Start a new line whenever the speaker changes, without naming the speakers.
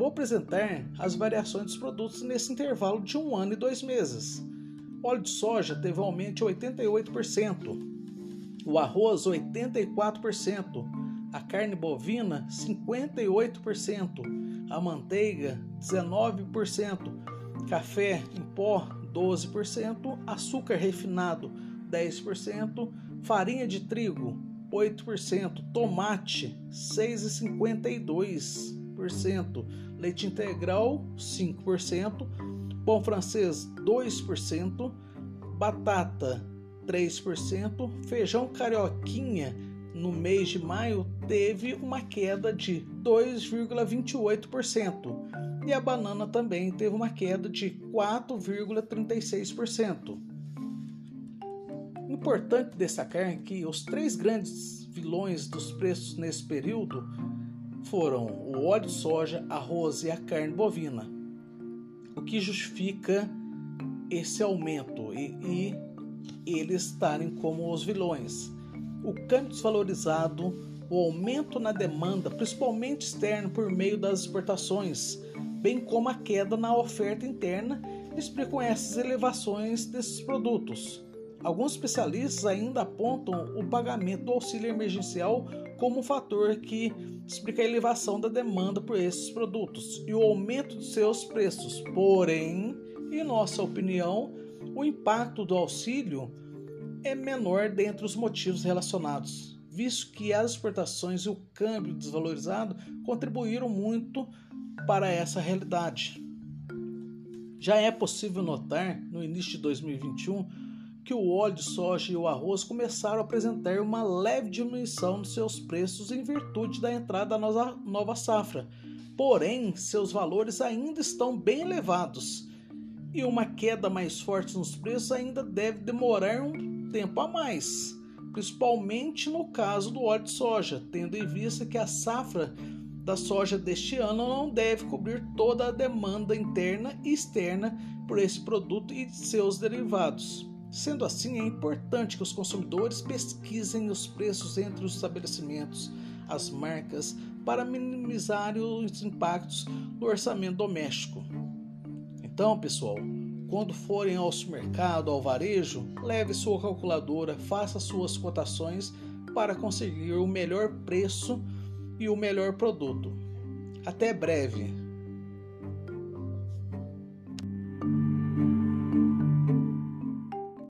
Vou apresentar as variações dos produtos nesse intervalo de um ano e dois meses. O óleo de soja teve um aumento de 88%, o arroz 84%, a carne bovina 58%, a manteiga 19%, café em pó 12%, açúcar refinado 10%, farinha de trigo 8%, tomate 6,52%, leite integral 5%, pão francês 2%, batata 3%, feijão carioquinha no mês de maio teve uma queda de 2,28% e a banana também teve uma queda de 4,36%. Importante destacar que os três grandes vilões dos preços nesse período foram o óleo de soja, arroz e a carne bovina, o que justifica esse aumento e, e eles estarem como os vilões. O câmbio desvalorizado, o aumento na demanda, principalmente externa por meio das exportações, bem como a queda na oferta interna, explicam essas elevações desses produtos. Alguns especialistas ainda apontam o pagamento do auxílio emergencial como um fator que explica a elevação da demanda por esses produtos e o aumento de seus preços. Porém, em nossa opinião, o impacto do auxílio é menor dentre os motivos relacionados, visto que as exportações e o câmbio desvalorizado contribuíram muito para essa realidade. Já é possível notar, no início de 2021, que o óleo de soja e o arroz começaram a apresentar uma leve diminuição de seus preços em virtude da entrada da nova safra. Porém, seus valores ainda estão bem elevados e uma queda mais forte nos preços ainda deve demorar um tempo a mais, principalmente no caso do óleo de soja, tendo em vista que a safra da soja deste ano não deve cobrir toda a demanda interna e externa por esse produto e seus derivados. Sendo assim, é importante que os consumidores pesquisem os preços entre os estabelecimentos, as marcas, para minimizar os impactos no orçamento doméstico. Então, pessoal, quando forem ao supermercado, ao varejo, leve sua calculadora, faça suas cotações para conseguir o melhor preço e o melhor produto. Até breve!